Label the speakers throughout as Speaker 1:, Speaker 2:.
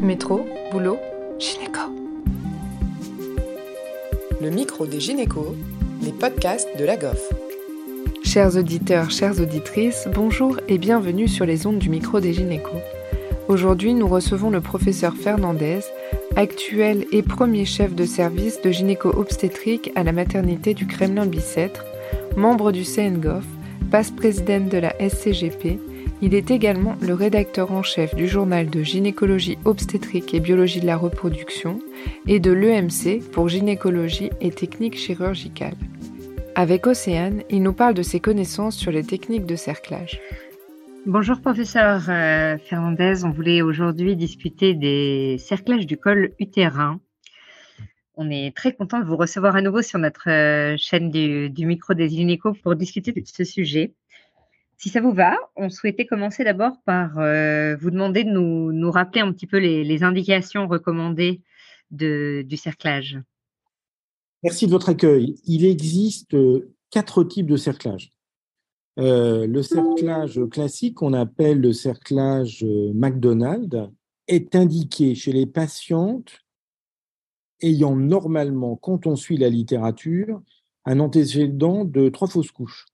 Speaker 1: Métro, boulot, gynéco.
Speaker 2: Le micro des gynécos, les podcasts de la GOF.
Speaker 1: Chers auditeurs, chères auditrices, bonjour et bienvenue sur les ondes du micro des gynécos. Aujourd'hui, nous recevons le professeur Fernandez, actuel et premier chef de service de gynéco-obstétrique à la maternité du Kremlin-Bicêtre, membre du CNGOF, passe-présidente de la SCGP il est également le rédacteur en chef du journal de gynécologie obstétrique et biologie de la reproduction et de l'EMC pour gynécologie et techniques chirurgicales. Avec Océane, il nous parle de ses connaissances sur les techniques de cerclage.
Speaker 3: Bonjour professeur euh, Fernandez, on voulait aujourd'hui discuter des cerclages du col utérin. On est très content de vous recevoir à nouveau sur notre euh, chaîne du, micro des gynécos pour discuter de ce sujet. Si ça vous va, on souhaitait commencer d'abord par euh, vous demander de nous, rappeler un petit peu les, indications recommandées du cerclage.
Speaker 4: Merci de votre accueil. Il existe euh, quatre types de cerclage. Euh, le cerclage classique, qu'on appelle le cerclage McDonald, est indiqué chez les patientes ayant normalement, quand on suit la littérature, un antécédent de trois fausses couches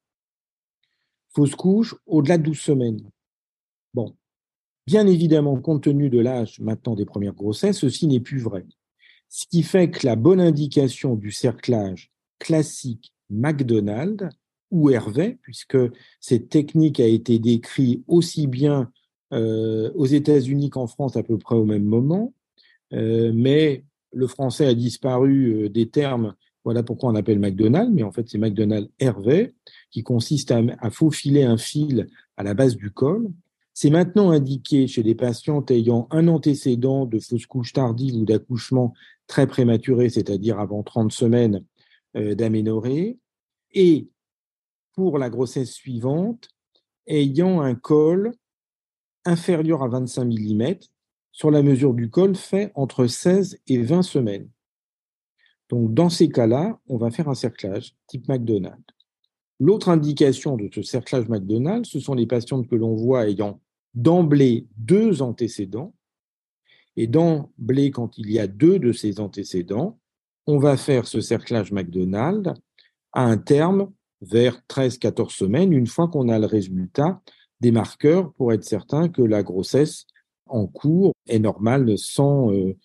Speaker 4: fausse couche au-delà de 12 semaines. Bon, bien évidemment, compte tenu de l'âge maintenant des premières grossesses, ceci n'est plus vrai. Ce qui fait que la bonne indication du cerclage classique McDonald ou Hervé, puisque cette technique a été décrite aussi bien euh, aux États-Unis qu'en France à peu près au même moment, euh, mais le français a disparu euh, des termes voilà pourquoi on appelle McDonald, mais en fait c'est McDonald Hervé, qui consiste à, faufiler un fil à la base du col. C'est maintenant indiqué chez des patientes ayant un antécédent de fausse couche tardive ou d'accouchement très prématuré, c'est-à-dire avant 30 semaines euh, d'aménorrhée, et pour la grossesse suivante, ayant un col inférieur à 25 mm sur la mesure du col fait entre 16 et 20 semaines. Donc, dans ces cas-là, on va faire un cerclage type McDonald's. L'autre indication de ce cerclage McDonald's, ce sont les patientes que l'on voit ayant d'emblée deux antécédents. Et d'emblée, quand il y a deux de ces antécédents, on va faire ce cerclage McDonald's à un terme vers 13-14 semaines, une fois qu'on a le résultat des marqueurs pour être certain que la grossesse en cours est normale sans euh,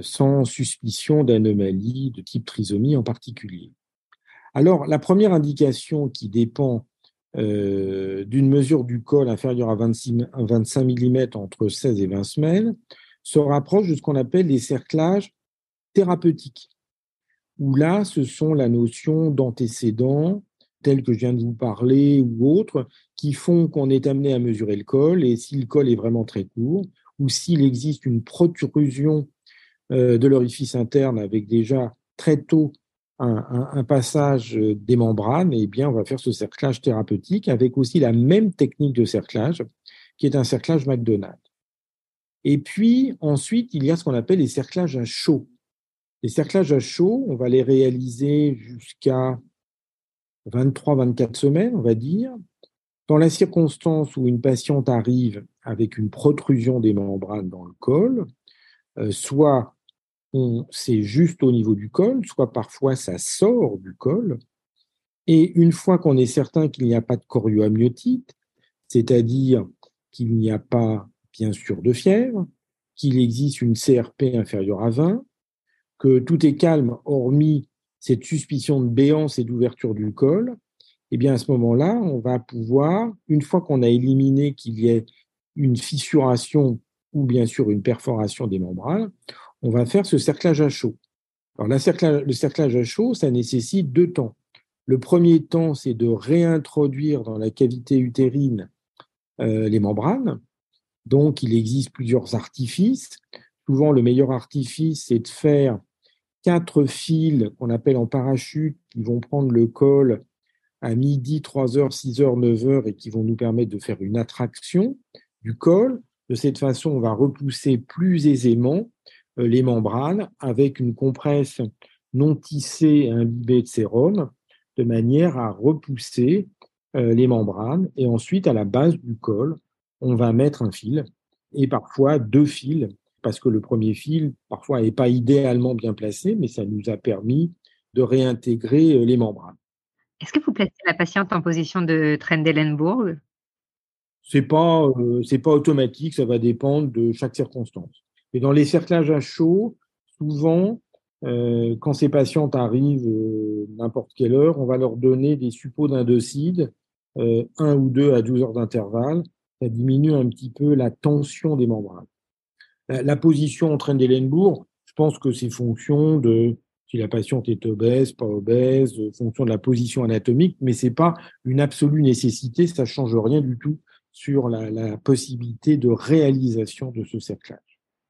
Speaker 4: sans suspicion d'anomalie de type trisomie en particulier. Alors, la première indication qui dépend euh, d'une mesure du col inférieure à 26, 25 mm entre 16 et 20 semaines se rapproche de ce qu'on appelle les cerclages thérapeutiques, où là, ce sont la notion d'antécédents, tels que je viens de vous parler, ou autres, qui font qu'on est amené à mesurer le col, et si le col est vraiment très court, ou s'il existe une protrusion euh, de l'orifice interne avec déjà très tôt un, passage des membranes, eh bien, on va faire ce cerclage thérapeutique avec aussi la même technique de cerclage, qui est un cerclage McDonald. Et puis, ensuite, il y a ce qu'on appelle les cerclages à chaud. Les cerclages à chaud, on va les réaliser jusqu'à 23-24 semaines, on va dire. Dans la circonstance où une patiente arrive avec une protrusion des membranes dans le col, euh, soit c'est juste au niveau du col, soit parfois ça sort du col. Et une fois qu'on est certain qu'il n'y a pas de chorioamniotite, c'est-à-dire qu'il n'y a pas, bien sûr, de fièvre, qu'il existe une CRP inférieure à 20, que tout est calme, hormis cette suspicion de béance et d'ouverture du col, eh bien, à ce moment-là, on va pouvoir, une fois qu'on a éliminé qu'il y ait une fissuration ou bien sûr une perforation des membranes, on va faire ce cerclage à chaud. Le cerclage à chaud, ça nécessite deux temps. Le premier temps, c'est de réintroduire dans la cavité utérine euh, les membranes. Donc, il existe plusieurs artifices. Souvent, le meilleur artifice, c'est de faire quatre fils qu'on appelle en parachute, qui vont prendre le col à midi, 3 heures, 6 heures, 9 heures, et qui vont nous permettre de faire une attraction du col. De cette façon, on va repousser plus aisément les membranes avec une compresse non tissée et imbibée de sérum, de manière à repousser euh, les membranes. Et ensuite, à la base du col, on va mettre un fil, et parfois deux fils, parce que le premier fil, parfois, n'est pas idéalement bien placé, mais ça nous a permis de réintégrer euh, les membranes.
Speaker 3: Est-ce que vous placez la patiente en position de Trendelenburg?
Speaker 4: C'est pas, euh, c'est pas automatique, ça va dépendre de chaque circonstance. Et dans les cerclages à chaud, souvent, euh, quand ces patientes arrivent n'importe quelle heure, on va leur donner des suppos d'indocide, un ou deux à 12 heures d'intervalle. Ça diminue un petit peu la tension des membranes. La, position en Trendelenburg, je pense que c'est fonction de si la patiente est obèse, pas obèse, fonction de la position anatomique, mais c'est pas une absolue nécessité, ça change rien du tout sur la, possibilité de réalisation de ce cerclage.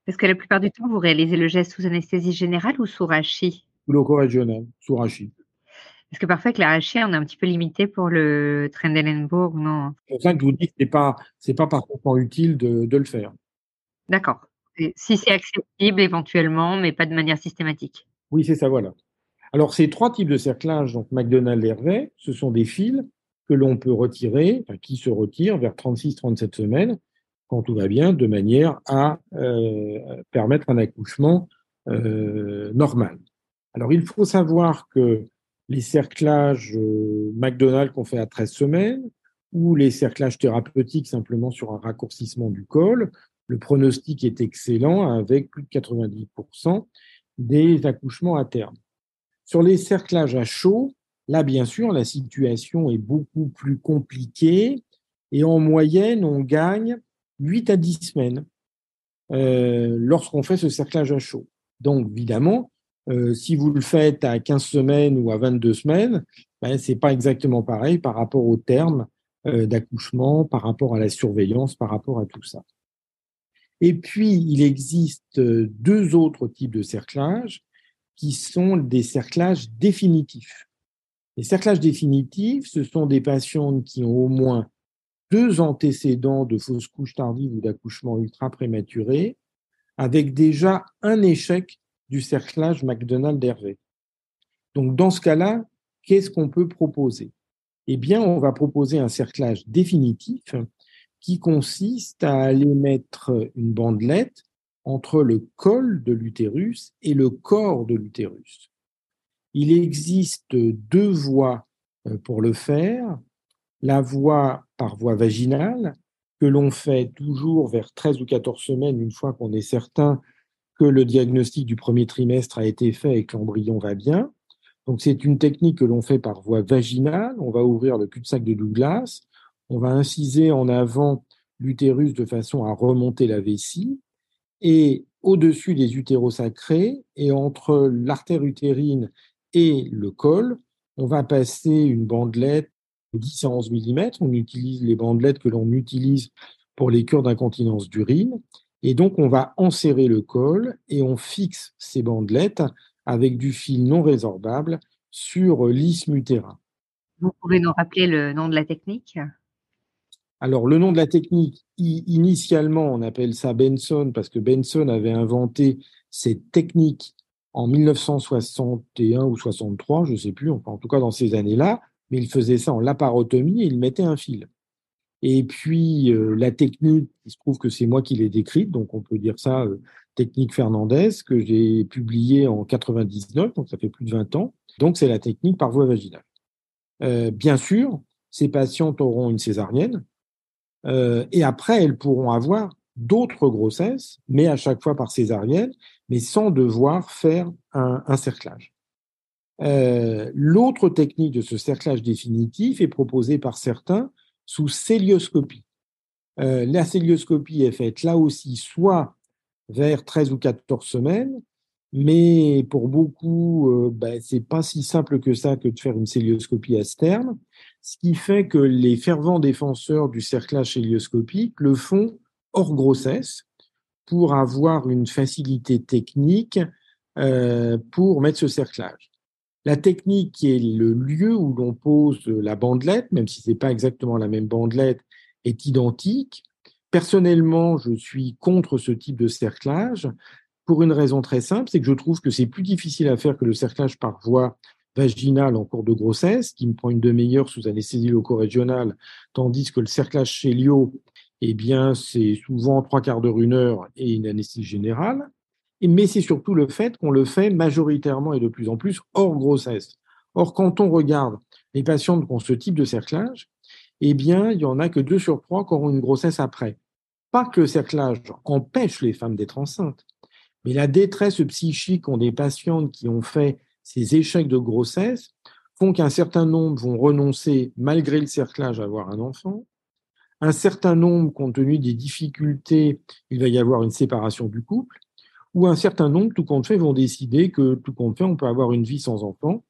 Speaker 3: Est-ce que la plupart du temps, vous réalisez le geste sous anesthésie générale ou sous rachis?
Speaker 4: Sous loco-régional, sous rachis.
Speaker 3: Est-ce que parfois avec la rachis, on est un petit peu limité pour le Trendelenburg non?
Speaker 4: C'est pour ça que je vous dis que ce n'est pas, pas parfaitement utile de, de le faire.
Speaker 3: D'accord. Si c'est accessible éventuellement, mais pas de manière systématique.
Speaker 4: Oui, c'est ça, voilà. Alors, ces trois types de cerclage, donc McDonald et Hervé, ce sont des fils que l'on peut retirer, enfin, qui se retirent vers 36-37 semaines, quand tout va bien, de manière à euh, permettre un accouchement euh, normal. Alors, il faut savoir que les cerclages euh, McDonald qu'on fait à 13 semaines, ou les cerclages thérapeutiques simplement sur un raccourcissement du col, le pronostic est excellent avec plus de 90% des accouchements à terme. Sur les cerclages à chaud, là, bien sûr, la situation est beaucoup plus compliquée et en moyenne, on gagne 8 à 10 semaines euh, lorsqu'on fait ce cerclage à chaud. Donc, évidemment, euh, si vous le faites à 15 semaines ou à 22 semaines, ben, ce n'est pas exactement pareil par rapport au terme euh, d'accouchement, par rapport à la surveillance, par rapport à tout ça. Et puis, il existe deux autres types de cerclages qui sont des cerclages définitifs. Les cerclages définitifs, ce sont des patients qui ont au moins deux antécédents de fausse couche tardive ou d'accouchement ultra prématuré, avec déjà un échec du cerclage McDonald-Hervé. Donc, dans ce cas-là, qu'est-ce qu'on peut proposer? Eh bien, on va proposer un cerclage définitif qui consiste à aller mettre une bandelette entre le col de l'utérus et le corps de l'utérus. Il existe deux voies euh, pour le faire. La voie par voie vaginale, que l'on fait toujours vers 13 ou 14 semaines, une fois qu'on est certain que le diagnostic du premier trimestre a été fait et que l'embryon va bien. Donc c'est une technique que l'on fait par voie vaginale. On va ouvrir le cul-de-sac de Douglas, on va inciser en avant l'utérus de façon à remonter la vessie et au-dessus des utérosacrés et entre l'artère utérine et le col, on va passer une bandelette de 10 à 11 mm. On utilise les bandelettes que l'on utilise pour les cures d'incontinence d'urine. Et donc, on va enserrer le col et on fixe ces bandelettes avec du fil non résorbable sur l'isthme utérin.
Speaker 3: Vous pouvez nous rappeler le nom de la technique?
Speaker 4: Alors, le nom de la technique, initialement, on appelle ça Benson parce que Benson avait inventé cette technique en 1961 ou 63, je ne sais plus, en tout cas dans ces années-là, mais il faisait ça en laparotomie et il mettait un fil. Et puis, euh, la technique, il se trouve que c'est moi qui l'ai décrite, donc on peut dire ça, euh, technique Fernandez, que j'ai publiée en 99, donc ça fait plus de 20 ans. Donc, c'est la technique par voie vaginale. Euh, bien sûr, ces patientes auront une césarienne, euh, et après, elles pourront avoir d'autres grossesses, mais à chaque fois par césarienne, mais sans devoir faire un, cerclage. Euh, l'autre technique de ce cerclage définitif est proposée par certains sous célioscopie. Euh, la célioscopie est faite là aussi soit vers 13 ou 14 semaines, mais pour beaucoup, euh, ben, c'est pas si simple que ça que de faire une célioscopie externe, ce qui fait que les fervents défenseurs du cerclage hélioscopique le font hors grossesse pour avoir une facilité technique euh, pour mettre ce cerclage. La technique qui est le lieu où l'on pose la bandelette, même si ce n'est pas exactement la même bandelette, est identique. Personnellement, je suis contre ce type de cerclage pour une raison très simple, c'est que je trouve que c'est plus difficile à faire que le cerclage par voie vaginale en cours de grossesse, qui me prend une demi-heure sous anesthésie loco-régionale, tandis que le cerclage chélio eh bien, c'est souvent trois quarts d'heure, une heure et une anesthésie générale. Mais c'est surtout le fait qu'on le fait majoritairement et de plus en plus hors grossesse. Or, quand on regarde les patientes qui ont ce type de cerclage, eh bien, il y en a que deux sur trois qui auront une grossesse après. Pas que le cerclage empêche les femmes d'être enceintes, mais la détresse psychique ont des patientes qui ont fait ces échecs de grossesse font qu'un certain nombre vont renoncer, malgré le cerclage, à avoir un enfant. Un certain nombre, compte tenu des difficultés, il va y avoir une séparation du couple. Ou un certain nombre, tout compte fait, vont décider que tout compte fait, on peut avoir une vie sans enfant.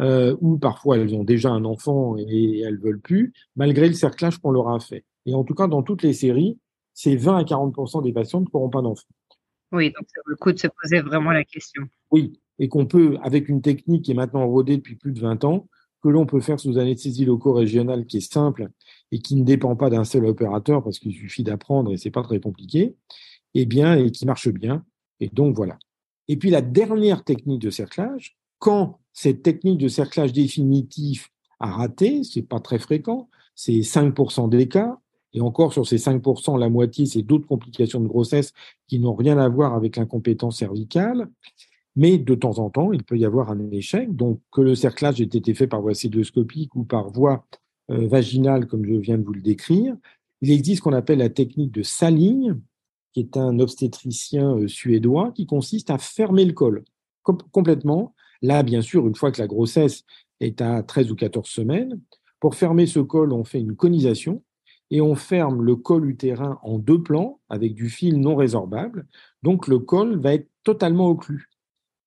Speaker 4: Euh, ou parfois elles ont déjà un enfant et elles veulent plus, malgré le cerclage qu'on leur a fait. Et en tout cas, dans toutes les séries, c'est 20 à 40% des patients qui n'auront pas d'enfant.
Speaker 3: Oui, donc c'est le coup de se poser vraiment la question.
Speaker 4: Oui, et qu'on peut, avec une technique qui est maintenant rodée depuis plus de 20 ans, que l'on peut faire sous anesthésie loco-régionale qui est simple et qui ne dépend pas d'un seul opérateur parce qu'il suffit d'apprendre et c'est pas très compliqué, et eh bien, et qui marche bien. Et donc voilà. Et puis la dernière technique de cerclage, quand cette technique de cerclage définitif a raté, c'est pas très fréquent, c'est 5% des cas, et encore sur ces 5%, la moitié, c'est d'autres complications de grossesse qui n'ont rien à voir avec l'incompétence cervicale. Mais de temps en temps, il peut y avoir un échec. Donc, que le cerclage ait été fait par voie célioscopique ou par voie euh, vaginale, comme je viens de vous le décrire, il existe ce qu'on appelle la technique de Saling, qui est un obstétricien euh, suédois, qui consiste à fermer le col complètement. Là, bien sûr, une fois que la grossesse est à 13 ou 14 semaines, pour fermer ce col, on fait une conisation et on ferme le col utérin en deux plans avec du fil non résorbable. Donc, le col va être totalement occlus.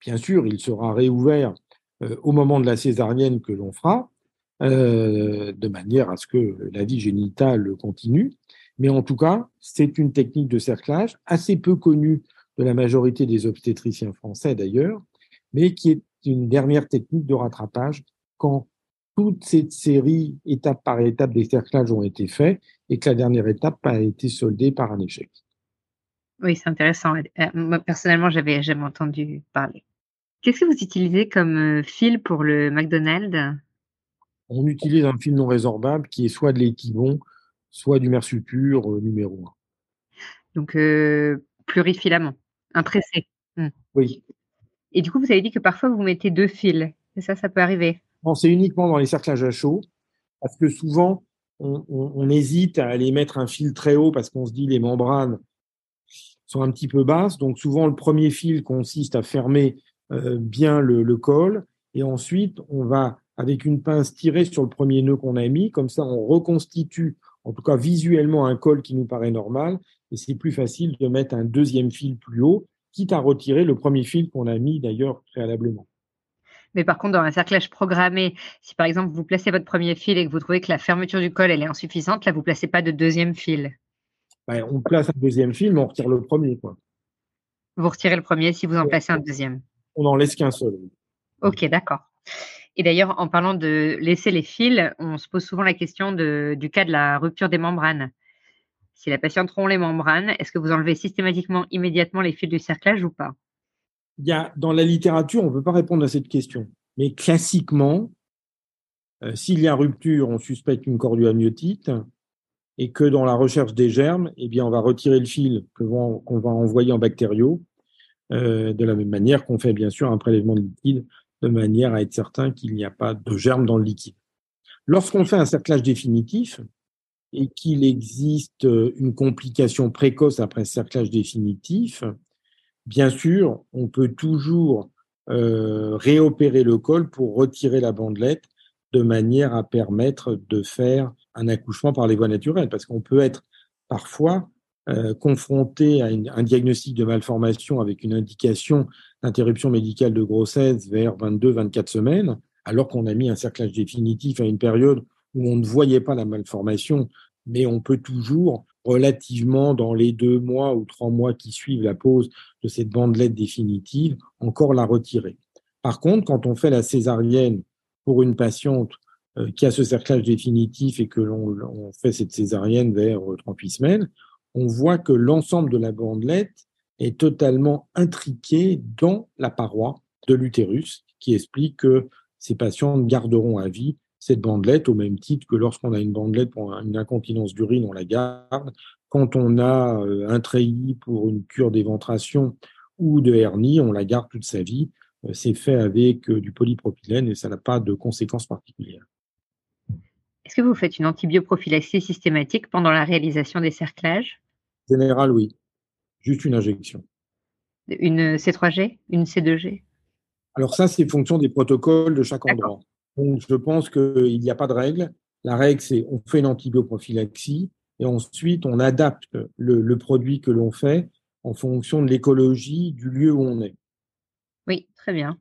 Speaker 4: Bien sûr, il sera réouvert euh, au moment de la césarienne que l'on fera, euh, de manière à ce que la vie génitale continue. Mais en tout cas, c'est une technique de cerclage assez peu connue de la majorité des obstétriciens français d'ailleurs, mais qui est une dernière technique de rattrapage quand toute cette série, étape par étape, des cerclages ont été faits et que la dernière étape a été soldée par un échec.
Speaker 3: Oui, c'est intéressant. Euh, moi, personnellement, j'avais jamais entendu parler. Qu'est-ce que vous utilisez comme euh, fil pour le McDonald's?
Speaker 4: On utilise un fil non résorbable qui est soit de l'étibon, soit du mersupur euh, numéro 1.
Speaker 3: Donc, plurifilament, un tressé.
Speaker 4: Hmm. Oui.
Speaker 3: Et du coup, vous avez dit que parfois vous mettez deux fils. Et ça, ça peut arriver
Speaker 4: Non, c'est uniquement dans les cerclages à chaud, parce que souvent, on, hésite à aller mettre un fil très haut parce qu'on se dit les membranes sont un petit peu basses. Donc, souvent, le premier fil consiste à fermer euh, bien le, col. Et ensuite, on va, avec une pince, tirer sur le premier nœud qu'on a mis. Comme ça, on reconstitue, en tout cas visuellement, un col qui nous paraît normal. Et c'est plus facile de mettre un deuxième fil plus haut, quitte à retirer le premier fil qu'on a mis d'ailleurs préalablement.
Speaker 3: Mais par contre, dans un cerclage programmé, si par exemple vous placez votre premier fil et que vous trouvez que la fermeture du col elle est insuffisante, là vous placez pas de deuxième fil.
Speaker 4: Ben, on place un deuxième fil, mais on retire le premier. Quoi.
Speaker 3: Vous retirez le premier si vous en placez un deuxième
Speaker 4: on n'en laisse qu'un seul.
Speaker 3: Ok, d'accord. Et d'ailleurs, en parlant de laisser les fils, on se pose souvent la question du cas de la rupture des membranes. Si la patiente rompt les membranes, est-ce que vous enlevez systématiquement immédiatement les fils du cerclage ou pas?
Speaker 4: A, Dans la littérature, on ne peut pas répondre à cette question. Mais classiquement, euh, s'il y a rupture, on suspecte une cordioamniotite et que dans la recherche des germes, eh bien, on va retirer le fil qu'on va envoyer en bactériaux euh, de la même manière qu'on fait bien sûr un prélèvement de liquide de manière à être certain qu'il n'y a pas de germes dans le liquide. Lorsqu'on fait un cerclage définitif et qu'il existe une complication précoce après cerclage définitif, bien sûr, on peut toujours euh, réopérer le col pour retirer la bandelette de manière à permettre de faire un accouchement par les voies naturelles, parce qu'on peut être parfois euh, confronté à un diagnostic de malformation avec une indication d'interruption médicale de grossesse vers 22-24 semaines, alors qu'on a mis un cerclage définitif à une période où on ne voyait pas la malformation, mais on peut toujours, relativement dans les deux mois ou trois mois qui suivent la pose de cette bandelette définitive, encore la retirer. Par contre, quand on fait la césarienne pour une patiente euh, qui a ce cerclage définitif et que l'on fait cette césarienne vers 38 euh, semaines, on voit que l'ensemble de la bandelette est totalement intriqué dans la paroi de l'utérus, qui explique que ces patients garderont à vie cette bandelette au même titre que lorsqu'on a une bandelette pour une incontinence d'urine, on la garde, Quand on a un treillis pour une cure d'éventration ou de hernie, on la garde toute sa vie. C'est fait avec du polypropylène et ça n'a pas de conséquences particulières.
Speaker 3: Est-ce que vous faites une antibioprophylaxie systématique pendant la réalisation des cerclages?
Speaker 4: En général, oui. Juste une injection.
Speaker 3: Une C3G Une C2G
Speaker 4: Alors ça, c'est fonction des protocoles de chaque endroit. Donc, je pense qu'il n'y a pas de règle. La règle, c'est on fait une antibioprophylaxie et ensuite on adapte le, produit que l'on fait en fonction de l'écologie du lieu où on est.
Speaker 3: Oui, très bien.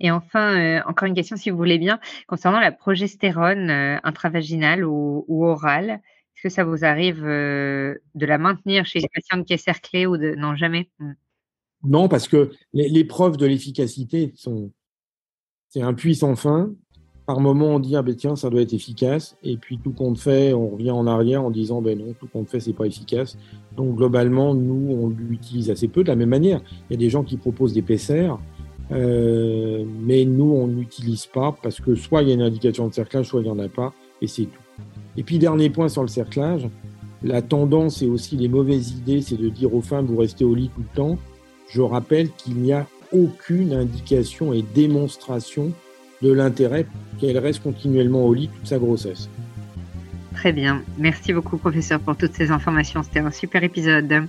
Speaker 3: Et enfin, euh, encore une question, si vous voulez bien, concernant la progestérone euh, intravaginale ou, orale, est-ce que ça vous arrive euh, de la maintenir chez les patients qui est cerclée ou de non jamais? Hmm.
Speaker 4: Non, parce que les, preuves de l'efficacité sont c'est un puits sans fin. Par moment, on dit ah ben tiens ça doit être efficace, et puis tout compte fait, on revient en arrière en disant ben non tout compte fait c'est pas efficace. Donc globalement, nous on l'utilise assez peu de la même manière. Il y a des gens qui proposent des PCR euh, mais nous, on n'utilise pas parce que soit il y a une indication de cerclage, soit il n'y en a pas, et c'est tout. Et puis, dernier point sur le cerclage, la tendance et aussi les mauvaises idées, c'est de dire aux femmes, vous restez au lit tout le temps. Je rappelle qu'il n'y a aucune indication et démonstration de l'intérêt qu'elle reste continuellement au lit toute sa grossesse.
Speaker 3: Très bien. Merci beaucoup, professeur, pour toutes ces informations. C'était un super épisode.